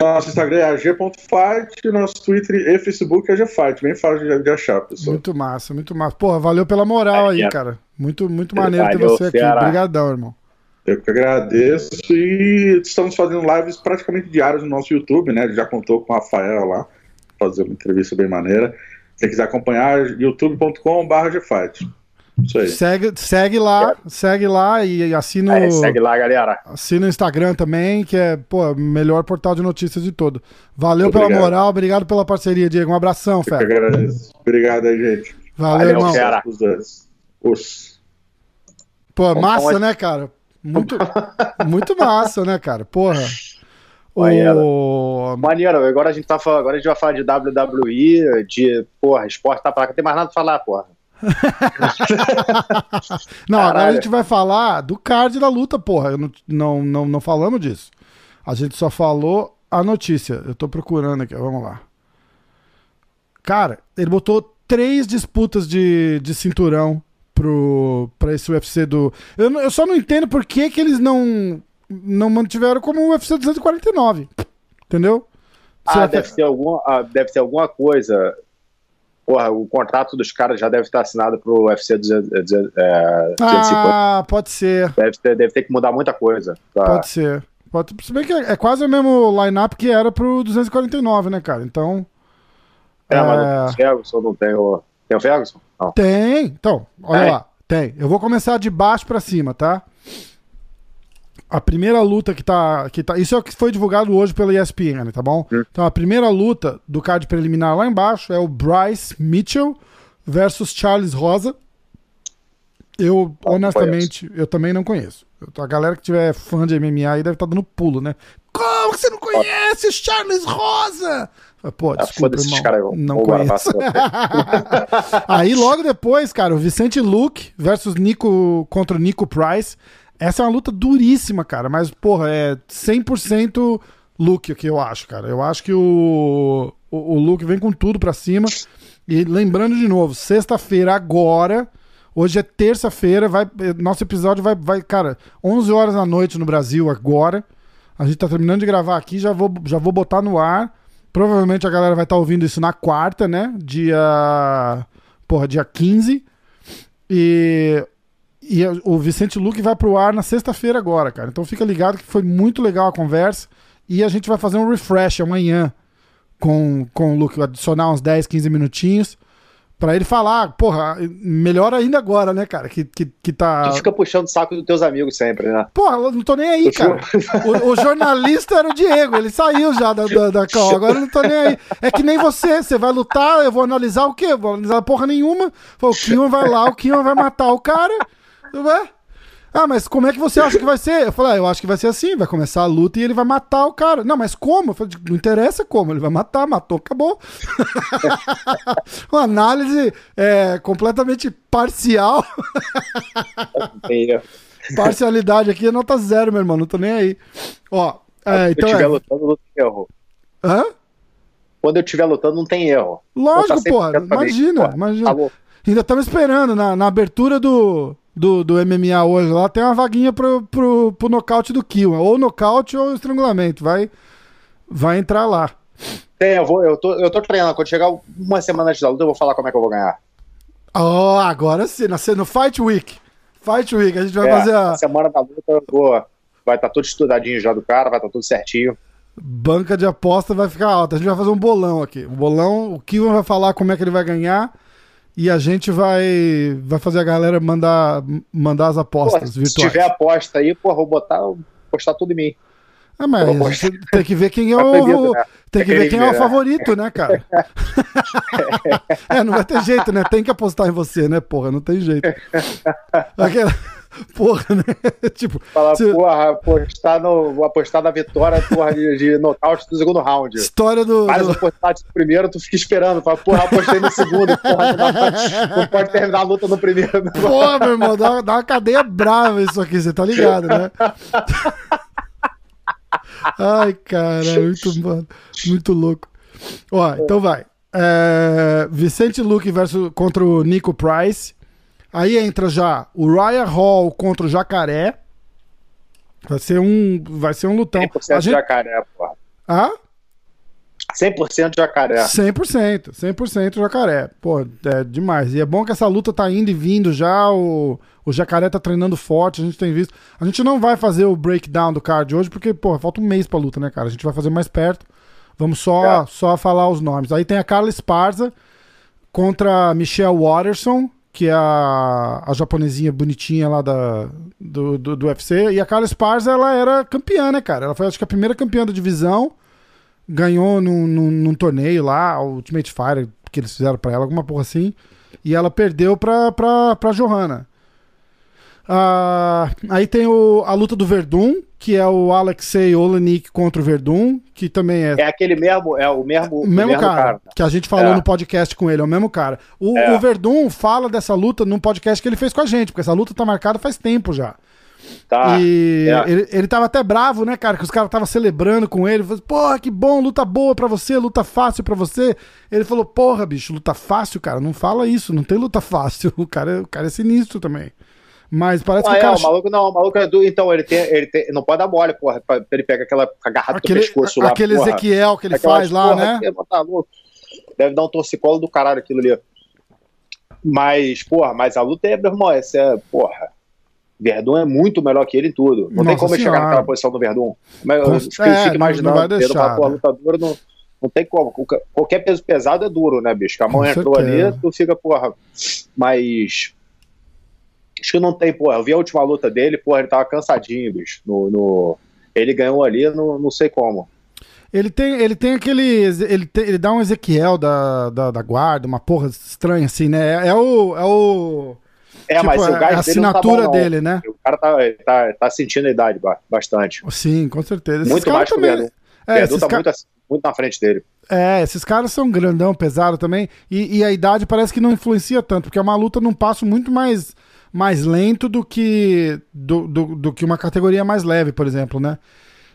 Nosso Instagram é ag.fight, nosso Twitter e Facebook é agfight, bem fácil de, achar, pessoal. Muito massa, muito massa. Porra, valeu pela moral é, aí, é. cara. Muito, muito maneiro ter Valeu, você aqui. Obrigadão, irmão. Eu que agradeço e estamos fazendo lives praticamente diárias no nosso YouTube, né? Já contou com o Rafael lá, fazer uma entrevista bem maneira. Quem quiser acompanhar, youtube.com.br GFight. Isso aí. Segue, segue lá, segue lá e assina É, o, segue lá, galera. assina o Instagram também, que é, pô, o melhor portal de notícias de todo. Valeu Obrigado. pela moral, obrigado pela parceria, Diego. Um abração, Eu que fera. agradeço. Obrigado aí, gente. Valeu, Valeu, irmão. fera. Os dois. Os. Pô, massa, né, cara? Muito, muito massa, né, cara? Porra. Maneiro. O... Maneiro, agora a gente tá falando, agora a gente vai falar de WWE, de, porra, esporte tá pra cá, não tem mais nada pra falar, porra. Não, agora a Caralho. gente vai falar do card da luta, porra. Não, não, não, não falamos disso. A gente só falou a notícia. Eu tô procurando aqui, vamos lá. Cara, ele botou três disputas de, de cinturão pro, pra esse UFC do. Eu, eu só não entendo por que, que eles não, não mantiveram como o UFC 249. Entendeu? Ah, deve ter, alguma, ah, deve ter alguma coisa. Porra, o contrato dos caras já deve estar assinado pro UFC 200, eh, 200, eh, 250. Ah, pode ser. Deve, ter, deve ter que mudar muita coisa. pra- Pode ser. Pode, se bem que é, é quase o mesmo line-up que era pro 249, né, cara? Então. É, mas é, não tem o Ferguson, não tem o. Tem o Ferguson? Não. Tem. Então, olha Tem? lá. Tem. Eu vou começar de baixo pra cima, tá? A primeira luta que tá, que tá. Isso é o que foi divulgado hoje pela ESPN, tá bom? Hum. Então, a primeira luta do card preliminar lá embaixo é o Bryce Mitchell versus Charles Rosa. Eu, Não honestamente, eu também não conheço. A galera que tiver fã de MMA aí deve estar dando pulo, né? Como que você não conhece Charles Rosa? Pô, Ah, desculpa, irmão. caras, eu não conheço. Aí logo depois, cara, o Vicente Luke versus Nico contra o Nico Price. Essa é uma luta duríssima, cara, mas porra, é 100% Luke o que eu acho, cara. Eu acho que o, o, o Luke vem com tudo pra cima. E lembrando de novo, sexta-feira agora, hoje é terça-feira, vai nosso episódio vai vai, cara, 11 horas da noite no Brasil agora. A gente tá terminando de gravar aqui, já vou já vou botar no ar. Provavelmente a galera vai estar ouvindo isso na quarta, né? Dia. Porra, dia 15. E. E o Vicente Luque vai pro ar na sexta-feira agora, cara. Então fica ligado que foi muito legal a conversa. E a gente vai fazer um refresh amanhã com, com o Luke, adicionar uns 10, 15 minutinhos. Pra ele falar, porra, melhor ainda agora, né, cara? Que, que, que tá. Tu fica puxando o saco dos teus amigos sempre, né? Porra, eu não tô nem aí, cara. O, o jornalista era o Diego, ele saiu já da, da, da call, agora eu não tô nem aí. É que nem você, você vai lutar, eu vou analisar o quê? Vou analisar porra nenhuma. O Kion vai lá, o Kion vai matar o cara. Ué? Ah, mas como é que você acha que vai ser? Eu falei, ah, eu acho que vai ser assim, vai começar a luta e ele vai matar o cara. Não, mas como? Eu falei, não interessa como, ele vai matar, matou, acabou. Uma análise é, completamente parcial. Parcialidade aqui é nota zero, meu irmão. Não tô nem aí. Ó, é, Quando então eu estiver é. lutando, não tem erro. Hã? Quando eu estiver lutando, não tem erro. Lógico, porra. 100% pra mim, Imagina, porra. imagina. Tá louco. Ainda estamos esperando. Na, na abertura do, do, do MMA hoje lá, tem uma vaguinha pro, pro, pro nocaute do Kill. Ou nocaute ou estrangulamento. Vai, vai entrar lá. Tem, eu, vou, eu, tô, eu tô treinando. Quando chegar uma semana antes da luta, eu vou falar como é que eu vou ganhar. Ó, agora sim. No Fight Week. Fight Week. A gente vai É, fazer a semana da luta, eu vou. Vai estar tudo estudadinho já do cara, vai estar tudo certinho. banca de aposta, vai ficar alta. A gente vai fazer um bolão aqui. O bolão, o Kill vai falar como é que ele vai ganhar. E a gente vai, vai fazer a galera mandar, mandar as apostas se virtuais. tiver aposta aí, porra, vou botar, postar tudo em mim. Ah, mas tem que ver quem é Tá o. né? Tem que ver que quem é o né? favorito, né, cara? é, não vai ter jeito, né? Tem que apostar em você, né, porra? Não tem jeito. Aquela... Porra, né? tipo, Falar, se- porra, apostar, no, apostar na vitória, porra, de, de nocaute do segundo round. história do. O postagem no primeiro, tu fica esperando. Fala, porra, apostei no segundo, porra, não, pode- não pode terminar a luta no primeiro. Pô, meu irmão, dá, dá uma cadeia brava isso aqui, você tá ligado, né? Ai, cara, muito, mano, muito louco. Ó, então vai. É, Vicente Luque versus, contra o Nico Price. Aí entra já o Ryan Hall contra o Jacaré. Vai ser um, vai ser um lutão. 100% A gente, jacaré, porra. ah? 100% jacaré. 100%, 100% jacaré. Pô, é demais. E é bom que essa luta tá indo e vindo já, o, o jacaré tá treinando forte, a gente tem visto. A gente não vai fazer o breakdown do card hoje, porque, pô, falta um mês pra luta, né, cara? A gente vai fazer mais perto. Vamos só, é. só falar os nomes. Aí tem a Carla Esparza contra Michelle Watterson, que é a, a japonesinha bonitinha lá da, do, do, do UFC. E a Carla Esparza, ela era campeã, né, cara? Ela foi, acho que, a primeira campeã da divisão ganhou num, num, num torneio lá, Ultimate Fire, que eles fizeram pra ela, alguma porra assim. E ela perdeu pra, pra, pra Johanna. Uh, aí tem o, a luta do Verdun, que é o Alexei Olenik contra o Verdun, que também é. É aquele mesmo, é o mesmo, o mesmo, mesmo cara, cara, que a gente falou é. no podcast com ele, é o mesmo cara. O, é. o Verdun fala dessa luta num podcast que ele fez com a gente, porque essa luta tá marcada faz tempo já. Tá. E é. ele, ele tava até bravo, né, cara? Que os caras estavam celebrando com ele. Falou, porra, que bom, luta boa pra você, luta fácil pra você. Ele falou, porra, bicho, luta fácil, cara. Não fala isso, não tem luta fácil. O cara, o cara é sinistro também. Mas parece ah, que o. É, o maluco não, o maluco é do. Então, ele tem. Ele tem, não pode dar mole, porra. Ele pega aquela agarrada aquele, do pescoço lá. Aquele porra. Ezequiel que ele Aquelas, faz lá, né? Tá Deve dar um torcicolo do caralho aquilo ali. Mas, porra, mas a luta é, meu irmão, essa é, porra. Verdun é muito melhor que ele em tudo. Não Nossa tem como ele chegar naquela posição do Verdun. Mas eu fico, é, fico imaginando, não vai deixar, porra, né? lutadora não, não tem como. Qualquer peso pesado é duro, né, bicho? A mão entrou ali, tu fica, porra. Mas. Acho que não tem, porra. Eu vi a última luta dele, porra, ele tava cansadinho, bicho. No, no... Ele ganhou ali, no, não sei como. Ele tem, ele tem aquele. Ele, tem, ele dá um Ezequiel da, da, da, guarda, uma porra estranha assim, né? É, é o. É o é, tipo, mas o gás é a assinatura tá bom, dele, né? O cara tá, tá, tá sentindo a idade bastante. Sim, com certeza. Esses muito mais também... que o Verdun. É, Verdun tá ca... muito, muito na frente dele. É, esses caras são grandão, pesado também. E, e, a idade parece que não influencia tanto, porque é uma luta num passo muito mais, mais lento do que, do, do, do que uma categoria mais leve, por exemplo, né?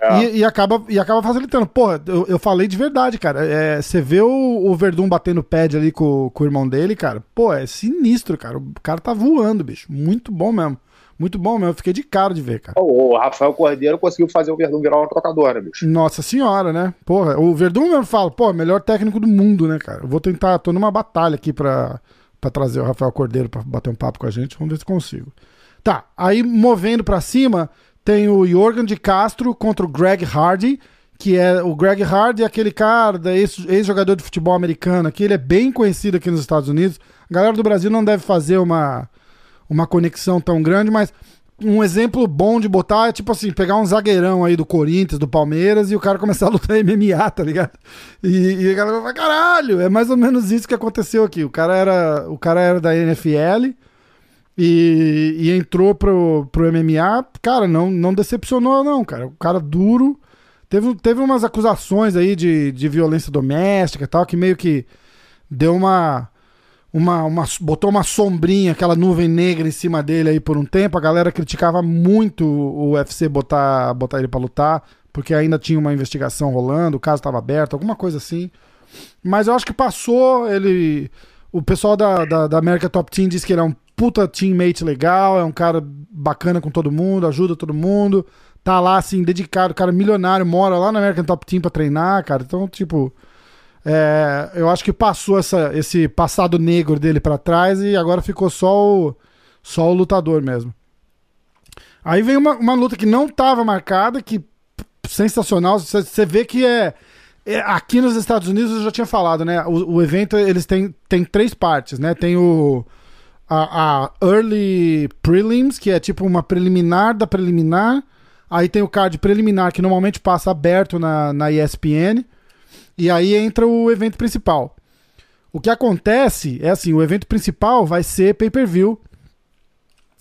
É. E, e, acaba, e acaba facilitando. Porra, eu, eu falei de verdade, cara. É, você vê o, o Verdun batendo pad ali com, com o irmão dele, cara. Pô, é sinistro, cara. O cara tá voando, bicho. Muito bom mesmo. Muito bom mesmo. Eu fiquei de cara de ver, cara. O Rafael Cordeiro conseguiu fazer o Verdun virar uma trocadora, bicho. Nossa senhora, né? Porra, o Verdun mesmo fala, pô, melhor técnico do mundo, né, cara? Eu vou tentar, tô numa batalha aqui pra, pra trazer o Rafael Cordeiro pra bater um papo com a gente. Vamos ver se consigo. Tá, aí movendo pra cima, tem o Jorgen de Castro contra o Greg Hardy, que é o Greg Hardy, é aquele cara, ex-jogador de futebol americano, que ele é bem conhecido aqui nos Estados Unidos. A galera do Brasil não deve fazer uma, uma conexão tão grande, mas um exemplo bom de botar é tipo assim, pegar um zagueirão aí do Corinthians, do Palmeiras, e o cara começar a lutar MMA, tá ligado? E, e a galera vai, caralho, é mais ou menos isso que aconteceu aqui. O cara era, o cara era da NFL e, e, entrou pro, pro MMA, cara, não, não decepcionou, não, cara. O cara duro. Teve, teve umas acusações aí de, de violência doméstica e tal, que meio que deu uma, uma, uma. botou uma sombrinha, aquela nuvem negra em cima dele aí por um tempo. A galera criticava muito o UFC botar, botar ele pra lutar, porque ainda tinha uma investigação rolando, o caso estava aberto, alguma coisa assim. Mas eu acho que passou, ele. O pessoal da, da, da América Top Team disse que ele é um puta teammate legal, é um cara bacana com todo mundo, ajuda todo mundo, tá lá, assim, dedicado, cara milionário, mora lá na American Top Team pra treinar, cara. Então, tipo, é, eu acho que passou essa, esse passado negro dele para trás e agora ficou só o, só o lutador mesmo. Aí vem uma, uma luta que não tava marcada, que sensacional, você vê que é, é, Aqui nos Estados Unidos eu já tinha falado, né? O, o evento eles têm, tem três partes, né? Tem o a, a Early Prelims, que é tipo uma preliminar da preliminar. Aí tem o card preliminar, que normalmente passa aberto na, na ESPN. E aí entra o evento principal. O que acontece é assim: o evento principal vai ser pay-per-view.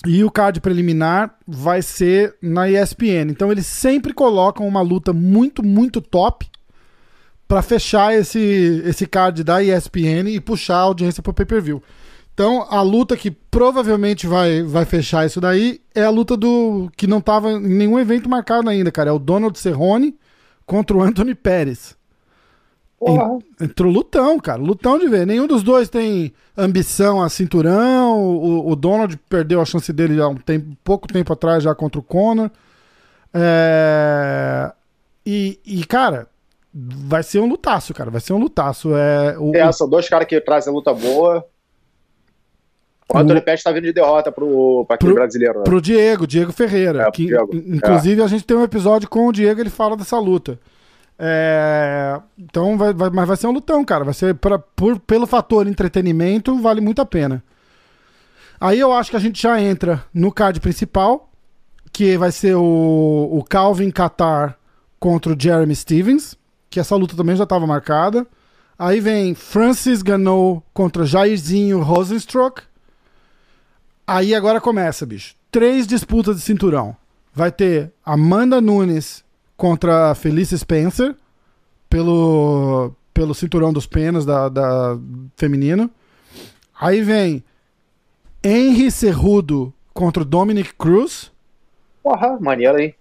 E o card preliminar vai ser na ESPN. Então eles sempre colocam uma luta muito, muito top para fechar esse, esse card da ESPN e puxar a audiência pro pay-per-view. Então, a luta que provavelmente vai, vai fechar isso daí é a luta do. que não tava em nenhum evento marcado ainda, cara. É o Donald Cerrone contra o Anthony Pérez. Entrou lutão, cara. Lutão de ver. Nenhum dos dois tem ambição a cinturão. O, o Donald perdeu a chance dele há um tempo, pouco tempo atrás já contra o Conor. É... E, e, cara, vai ser um lutaço, cara. Vai ser um lutaço. É, o, é são dois caras que trazem luta boa. O Anthony o... Pettis tá vindo de derrota pro, pra aquele pro, brasileiro. Né? Pro Diego, Diego Ferreira. É, que, Diego. Inclusive, é. a gente tem um episódio com o Diego, ele fala dessa luta. É, então, vai, vai, mas vai ser um lutão, cara. Vai ser pra, por, pelo fator entretenimento, vale muito a pena. Aí eu acho que a gente já entra no card principal, que vai ser o, o Calvin Qatar contra o Jeremy Stevens, que essa luta também já estava marcada. Aí vem Francis Ganou contra Jairzinho Rosenstruck. Aí agora começa, bicho. Três disputas de cinturão. Vai ter Amanda Nunes contra Felice Spencer pelo, pelo cinturão dos penas da, da feminino. Aí vem Henry Cerrudo contra o Dominic Cruz. Porra, maneiro, hein?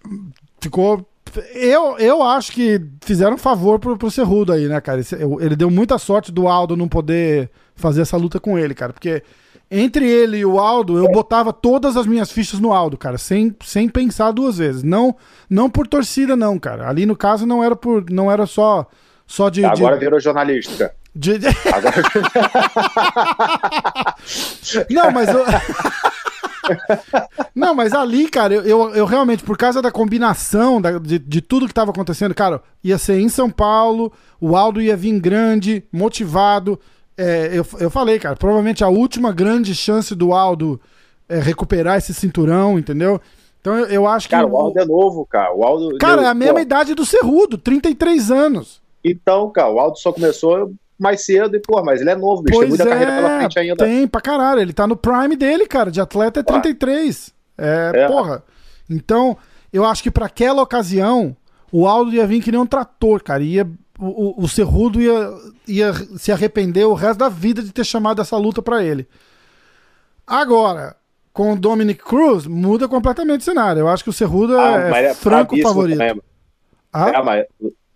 Ficou. Eu, eu acho que fizeram um favor pro, pro Cerrudo aí, né, cara? Ele, ele deu muita sorte do Aldo não poder fazer essa luta com ele, cara. Porque entre ele e o Aldo, eu botava todas as minhas fichas no Aldo, cara, sem, sem pensar duas vezes. Não não por torcida, não, cara. Ali no caso não era por. não era só. Só de. Agora de... virou jornalista. De... Agora... não, mas. Eu... Não, mas ali, cara, eu, eu, eu, realmente, por causa da combinação da, de, de tudo que tava acontecendo, cara, ia ser em São Paulo, o Aldo ia vir grande, motivado. É, eu, eu falei, cara, provavelmente a última grande chance do Aldo é recuperar esse cinturão, entendeu? Então eu, eu acho que. Cara, o Aldo é novo, cara. O Aldo, cara, é a mesma pô. idade do Cerrudo, 33 anos. Então, cara, o Aldo só começou mais cedo e, pô, mas ele é novo, bicho. Pois tem muita é, carreira pela frente ainda. Tem pra caralho. Ele tá no prime dele, cara. De atleta é 33. É, é, porra. Então, eu acho que para aquela ocasião, o Aldo ia vir que nem um trator, cara. Ia, o, o, Cerrudo ia, ia se arrepender o resto da vida de ter chamado essa luta para ele. Agora, com o Dominic Cruz, muda completamente o cenário. Eu acho que o Cerrudo ah, é, é franco favorito. Também. Ah? É, mas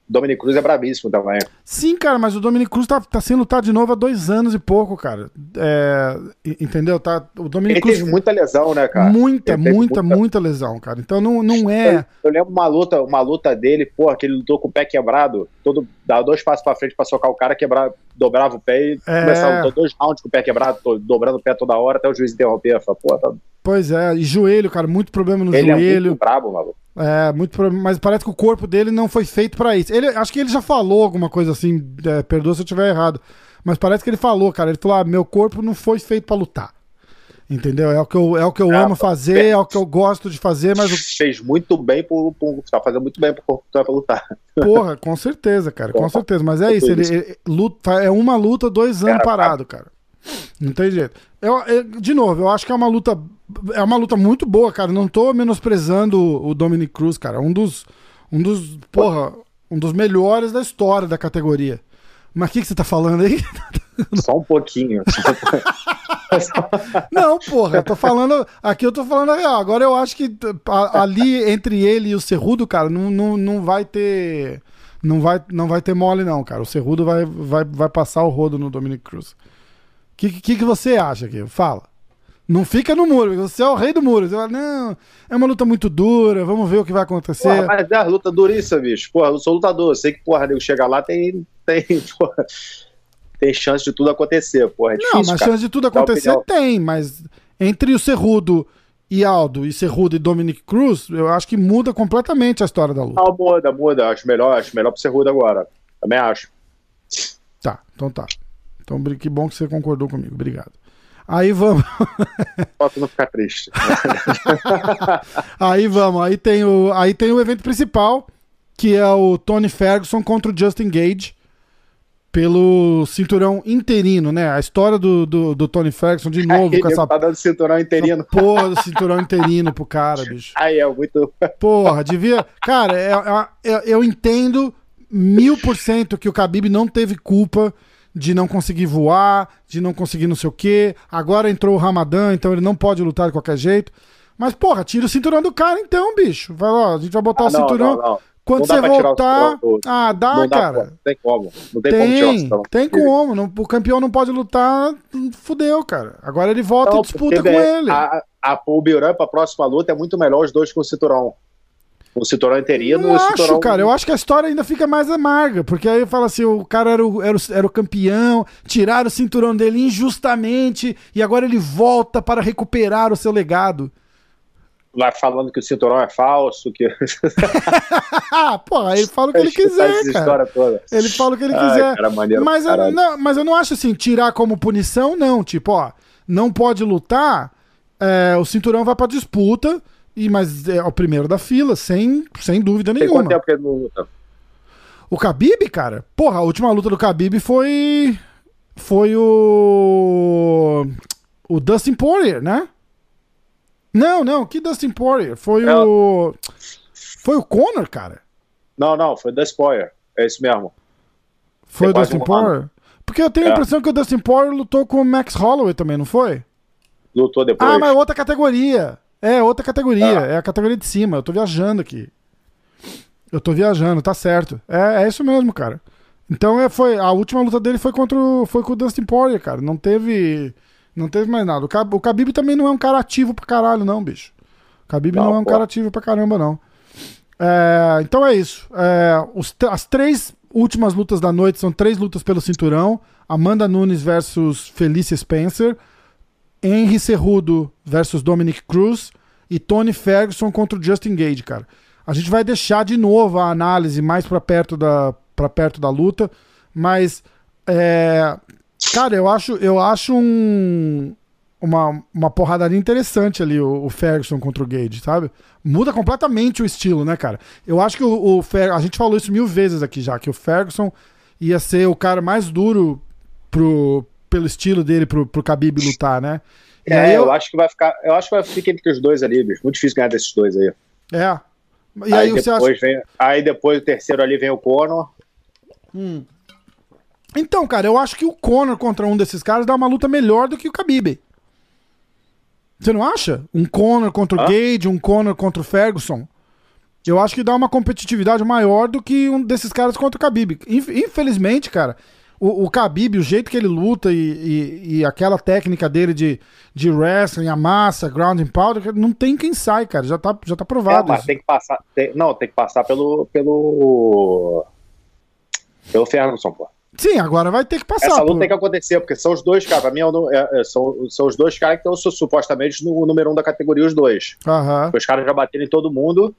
Dominic Cruz é brabíssimo também. Sim, cara, mas o Dominic Cruz tá, tá sendo lutado de novo há dois anos e pouco, cara. É, entendeu? Tá, o Dominic ele Cruz... teve muita lesão, né, cara? Muita, muita, muita, muita, lesão, cara. Então não, não é. Eu, eu, lembro uma luta, uma luta dele, porra, que ele lutou com o pé quebrado, todo, dava dois passos pra frente pra socar o cara, quebrava, dobrava o pé e é... começava a lutar dois rounds com o pé quebrado, dobrando o pé toda hora até o juiz interromper. Falei, pô, tá... Pois é, e joelho, cara, muito problema no ele joelho. Ele é muito brabo, maluco. É, muito mas parece que o corpo dele não foi feito para isso. Ele, acho que ele já falou alguma coisa assim, é, perdoa se eu estiver errado, mas parece que ele falou, cara, ele falou: ah, meu corpo não foi feito para lutar. Entendeu? É o que eu, é o que eu é, amo fazer, é, é o que eu gosto de fazer, mas. Fez muito bem pro. pro tá fazendo muito bem pro corpo pra lutar. Porra, com certeza, cara, com certeza. Mas é isso, ele, ele luta, é uma luta, dois anos cara, parado, cara. Não tem jeito. Eu, eu, de novo, eu acho que é uma luta é uma luta muito boa, cara. Não tô menosprezando o Dominic Cruz, cara. Um dos. Um dos. Porra, um dos melhores da história da categoria. Mas o que, que você tá falando aí? Só um pouquinho. Não, porra, eu tô falando. Aqui eu tô falando real. Agora eu acho que ali entre ele e o Cerrudo, cara, não, não, não vai ter. Não vai, não vai ter mole, não, cara. O Cerrudo vai, vai, vai passar o rodo no Dominic Cruz. O que, que, que você acha aqui? Fala. Não fica no muro, você é o rei do muro. Você fala, não, é uma luta muito dura, vamos ver o que vai acontecer. Porra, mas é uma luta duríssima, bicho. Porra, eu sou lutador, eu sei que, porra, nego chega lá, tem, tem, porra, tem chance de tudo acontecer, porra. É difícil, não, mas chance de tudo acontecer tem, mas entre o Cerrudo e Aldo, e Cerrudo e Dominic Cruz, eu acho que muda completamente a história da luta. Não, muda, muda. Acho melhor, acho melhor pro Cerrudo agora. Também acho. Tá, então tá. Então que bom que você concordou comigo. Obrigado. Aí vamos. Só não ficar triste. aí vamos. Aí tem, o, aí tem o evento principal, que é o Tony Ferguson contra o Justin Gage. Pelo cinturão interino, né? A história do, do, do Tony Ferguson, de novo, com essa. Tá dando cinturão interino. Porra do cinturão interino pro cara, bicho. Aí é muito. Porra, devia. Cara, é, é, é, eu entendo mil por cento que o Khabib não teve culpa de não conseguir voar, de não conseguir não sei o quê. Agora entrou o Ramadã, então ele não pode lutar de qualquer jeito. Mas, porra, tira o cinturão do cara então, bicho. Vai lá, a gente vai botar ah, o não, cinturão. Não, não. Quando você voltar. Ah, dá, cara. Dá, tem como. Não tem, tem como tirar o Tem como. Não, o campeão não pode lutar, fudeu, cara. Agora ele volta e disputa com ele. A, a, o Biran pra próxima luta é muito melhor os dois com o cinturão. O cinturão interino. Não o acho, cinturão... cara. Eu acho que a história ainda fica mais amarga. Porque aí fala assim: o cara era o, era o, era o campeão, tiraram o cinturão dele injustamente e agora ele volta para recuperar o seu legado. Vai falando que o cinturão é falso, que. Pô, ele fala o que ele quiser, cara. Ele fala o que ele Ai, quiser. Cara, mas, eu, não, mas eu não acho assim, tirar como punição, não. Tipo, ó, não pode lutar, é, o cinturão vai pra disputa e, mas é o primeiro da fila, sem, sem dúvida Tem nenhuma. Quanto tempo que ele não luta? O Khabib, cara? Porra, a última luta do Khabib foi. Foi o. O Dustin Poirier, né? Não, não, que Dustin Poirier? Foi é. o. Foi o Conor, cara? Não, não, foi o Dustin Poirier. É isso mesmo. Foi o Dustin um Poirier? Ano. Porque eu tenho é. a impressão que o Dustin Poirier lutou com o Max Holloway também, não foi? Lutou depois. Ah, mas outra categoria. É, outra categoria. Ah. É a categoria de cima. Eu tô viajando aqui. Eu tô viajando, tá certo. É, é isso mesmo, cara. Então é, foi, a última luta dele foi contra o, foi com o Dustin Poirier, cara. Não teve. Não teve mais nada. O, Khabib também não é um cara ativo pra caralho, não, bicho. O Khabib não, não é um pô. cara ativo pra caramba, não. É, então é isso. É, os, as três últimas lutas da noite são três lutas pelo cinturão: Amanda Nunes versus Felicia Spencer. Henry Cerrudo versus Dominic Cruz e Tony Ferguson contra o Justin Gage, cara. A gente vai deixar de novo a análise mais para perto da para perto da luta, mas é, cara, eu acho eu acho um uma, uma porradaria interessante ali, o, o, Ferguson contra o Gage, sabe? Muda completamente o estilo, né, cara? Eu acho que o, o Fer... a gente falou isso mil vezes aqui já, que o Ferguson ia ser o cara mais duro pro, pelo estilo dele pro, pro Khabib lutar, né? É, eu... eu... acho que vai ficar. Eu acho que vai ficar entre os dois ali, bicho. Muito difícil ganhar desses dois aí. É. E aí, aí depois acha... vem, aí depois o terceiro ali vem o Conor. Hum. Então, cara, eu acho que o Conor contra um desses caras dá uma luta melhor do que o Khabib. Você não acha? Um Conor contra o ah? Gage, um Conor contra o Ferguson. Eu acho que dá uma competitividade maior do que um desses caras contra o Khabib. Infelizmente, cara, o, o Khabib, o jeito que ele luta e, e, e, aquela técnica dele de, de wrestling, a massa, ground and powder, não tem quem sai, cara. Já tá, já tá provado. É, mas tem que passar. Tem, não, tem que passar pelo. pelo. pelo Ferguson, pô. Sim, agora vai ter que passar. Essa luta por... tem que acontecer, porque são os dois, cara. Pra mim, é, é, são, são os dois caras que estão supostamente no número um da categoria, os dois. Uhum. Os caras já bateram em todo mundo.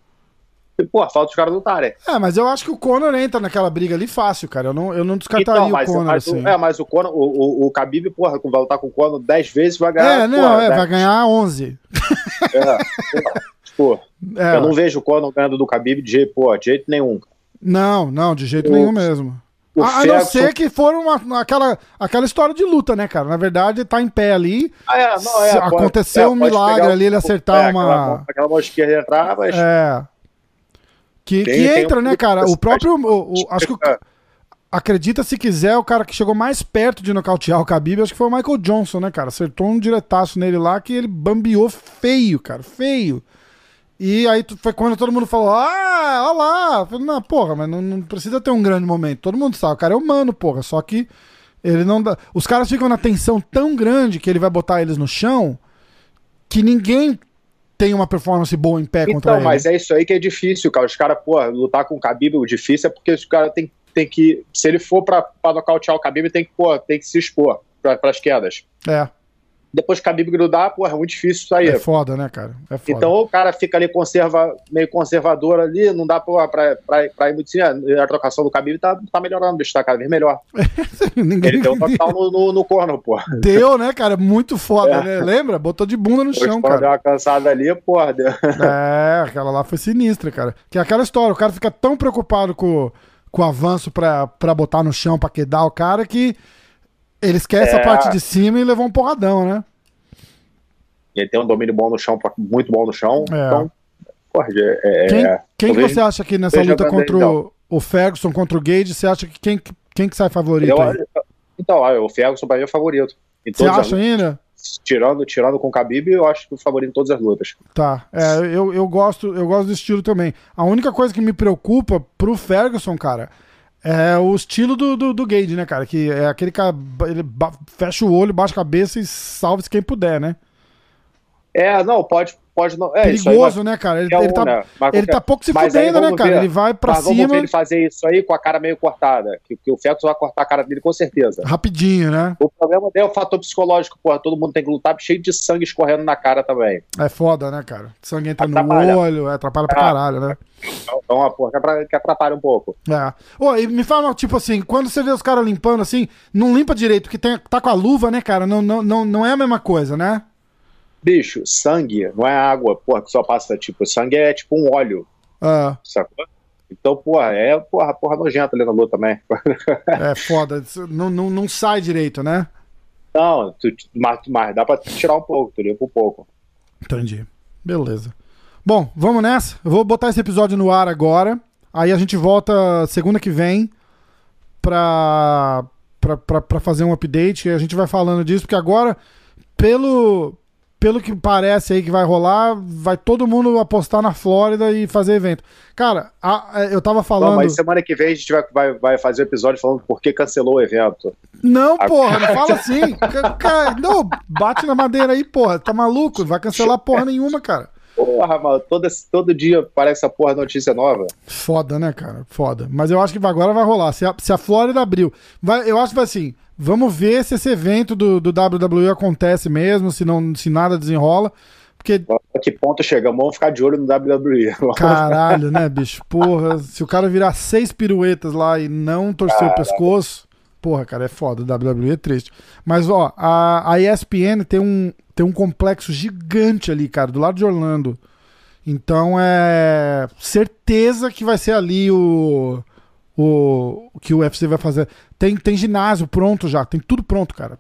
Pô, falta os caras lutarem. É, mas eu acho que o Conor entra naquela briga ali fácil, cara. Eu não, eu não descartaria então, mas, o Conor, mas, assim. É, mas o Conor, o, o, o Khabib, porra, vai lutar com o Conor 10 vezes, vai ganhar. É, não, porra, é, 10. vai ganhar 11. É, tipo, é. eu não vejo o Conor ganhando do Khabib de jeito, pô, de jeito nenhum. Não, não, de jeito o, nenhum mesmo. A, a, não ser que for uma, aquela, aquela história de luta, né, cara? Na verdade, tá em pé ali. Ah, é, não, é, aconteceu pode, um milagre ali, ele acertar é, uma. Aquela, aquela mão esquerda entrar, mas. É. Que, tem, que entra, né, cara? O próprio. O, o, acho que. O, acredita se quiser, o cara que chegou mais perto de nocautear o Khabib, acho que foi o Michael Johnson, né, cara? Acertou um diretaço nele lá que ele bambeou feio, cara, feio. E aí foi quando todo mundo falou: Ah, olha lá. Falei, não, porra, mas não, não, precisa ter um grande momento. Todo mundo sabe, o cara é humano, porra. Só que ele não dá. Os caras ficam na tensão tão grande que ele vai botar eles no chão que ninguém tem uma performance boa em pé então, contra ele. Então, mas é isso aí que é difícil, cara. Os caras, pô, lutar com o Khabib, o difícil é porque os caras tem, tem que. Se ele for pra, pra nocautear o Khabib, tem que, pô, tem que se expor pra, pras quedas. É. Depois que a Khabib grudar, porra, é muito difícil sair. É foda, né, cara? É foda. Então o cara fica ali conserva, meio conservador ali, não dá pra, pra, pra, pra ir muito assim. A trocação do Khabib tá, tá melhorando, bicho, tá cada vez melhor. Ninguém... Ele deu um total no, no, no corno, porra. Deu, né, cara? Muito foda, é. né? Lembra? Botou de bunda no Depois, chão, cara. Deu uma cansada ali, porra. Deu... É, aquela lá foi sinistra, cara. Que é aquela história, o cara fica tão preocupado com, com o avanço pra, pra botar no chão, pra quedar o cara, que ele esquece é... a parte de cima e levou um porradão, né? Ele tem um domínio bom no chão, muito bom no chão. É. Então, porra, é, é, quem, quem que você acha que nessa luta contra o, o, Ferguson, contra o Gage, você acha que quem, quem que sai favorito? Eu, então, o Ferguson para mim é favorito. Você acha ainda? Tirando, tirando com o Khabib, eu acho que o favorito em todas as lutas. Tá, é, eu, eu, gosto, eu gosto do estilo também. A única coisa que me preocupa pro Ferguson, cara, é o estilo do, do, do Gage, né, cara? Que é aquele cara, ele fecha o olho, baixa a cabeça e salve-se quem puder, né? É, não, pode, pode não. É, Perigoso, né, cara? Ele, é ele, tá, né? ele tá pouco se fudendo, né, cara? Ver, ele vai pra cima. Vamos ver ele fazer isso aí com a cara meio cortada. Que, que o Fecos vai cortar a cara dele com certeza. Rapidinho, né? O problema dele é o fator psicológico, porra. Todo mundo tem que lutar cheio de sangue escorrendo na cara também. É foda, né, cara? Sangue entra atrapalha. no olho, é, atrapalha pra é. caralho, né? Então, uma porra que atrapalha um pouco. É. Ô, e me fala, tipo assim, quando você vê os caras limpando assim, não limpa direito, porque tem, tá com a luva, né, cara? Não, não, não, não é a mesma coisa, né? Bicho, sangue não é água, porra, que só passa, tipo, sangue é tipo um óleo. Ah. Sacou? Então, porra, é porra, porra nojenta ali na luta também. É foda, não, não, não sai direito, né? Não, tu, mas, mas dá pra tirar um pouco, tu limpa um pouco. Entendi. Beleza. Bom, vamos nessa. Eu vou botar esse episódio no ar agora. Aí a gente volta segunda que vem pra, pra, pra, pra fazer um update. E a gente vai falando disso, porque agora, pelo, pelo que parece aí que vai rolar, vai todo mundo apostar na Flórida e fazer evento. Cara, a, a, eu tava falando. Não, mas semana que vem a gente vai, vai, vai fazer o um episódio falando por que cancelou o evento. Não, porra, não fala assim. cara, não, bate na madeira aí, porra. Tá maluco? Vai cancelar porra nenhuma, cara. Porra, mano, todo, todo dia parece essa porra notícia nova. Foda, né, cara? Foda. Mas eu acho que agora vai rolar. Se a, se a Flórida abriu. Vai, eu acho que vai assim. Vamos ver se esse evento do, do WWE acontece mesmo, se, não, se nada desenrola. Porque... A que ponto chegamos? Vamos ficar de olho no WWE. Caralho, né, bicho? Porra, se o cara virar seis piruetas lá e não torcer Caralho. o pescoço, porra, cara, é foda. WWE é triste. Mas, ó, a, a ESPN tem um, tem um complexo gigante ali, cara, do lado de Orlando. Então é certeza que vai ser ali o o, que o UFC vai fazer. Tem, tem ginásio pronto já, tem tudo pronto, cara.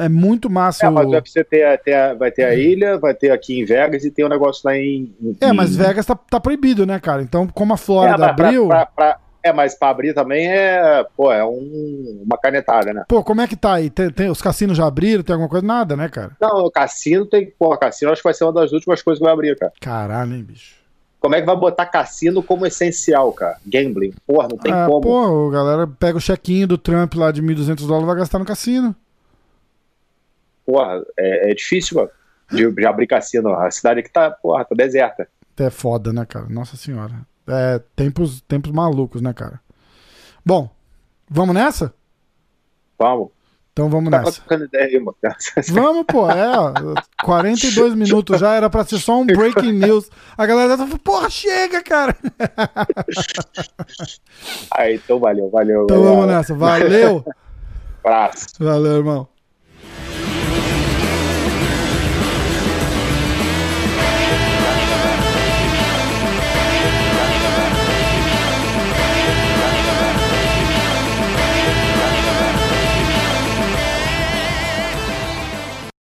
É muito massa. É, mas o UFC tem, tem vai ter a ilha, vai ter aqui em Vegas e tem um negócio lá em. em... É, mas Vegas tá, tá proibido, né, cara? Então, como a Flórida é, abriu. Pra, pra, pra, é, mas pra abrir também é, pô, é um, uma canetada, né? Pô, como é que tá aí? Tem, tem, os cassinos já abriram? Tem alguma coisa? Nada, né, cara? Não, o cassino tem. Pô, o cassino acho que vai ser uma das últimas coisas que vai abrir, cara. Caralho, hein, bicho. Como é que vai botar cassino como essencial, cara? Gambling. Porra, não tem ah, como. Pô, a galera pega o chequinho do Trump lá de 1.200 dólares e vai gastar no cassino. Porra, é, é difícil, mano, de, de, abrir cassino. A cidade aqui tá, porra, tá deserta. É foda, né, cara? Nossa senhora. É tempos, tempos malucos, né, cara? Bom, vamos nessa? Vamos. Então vamos tá nessa. Ideia, vamos, pô, é, 42 minutos já, era pra ser só um breaking news. A galera tá falando, porra, chega, cara. Aí, então valeu, valeu. Então vamos nessa, valeu. Abraço. Valeu, irmão.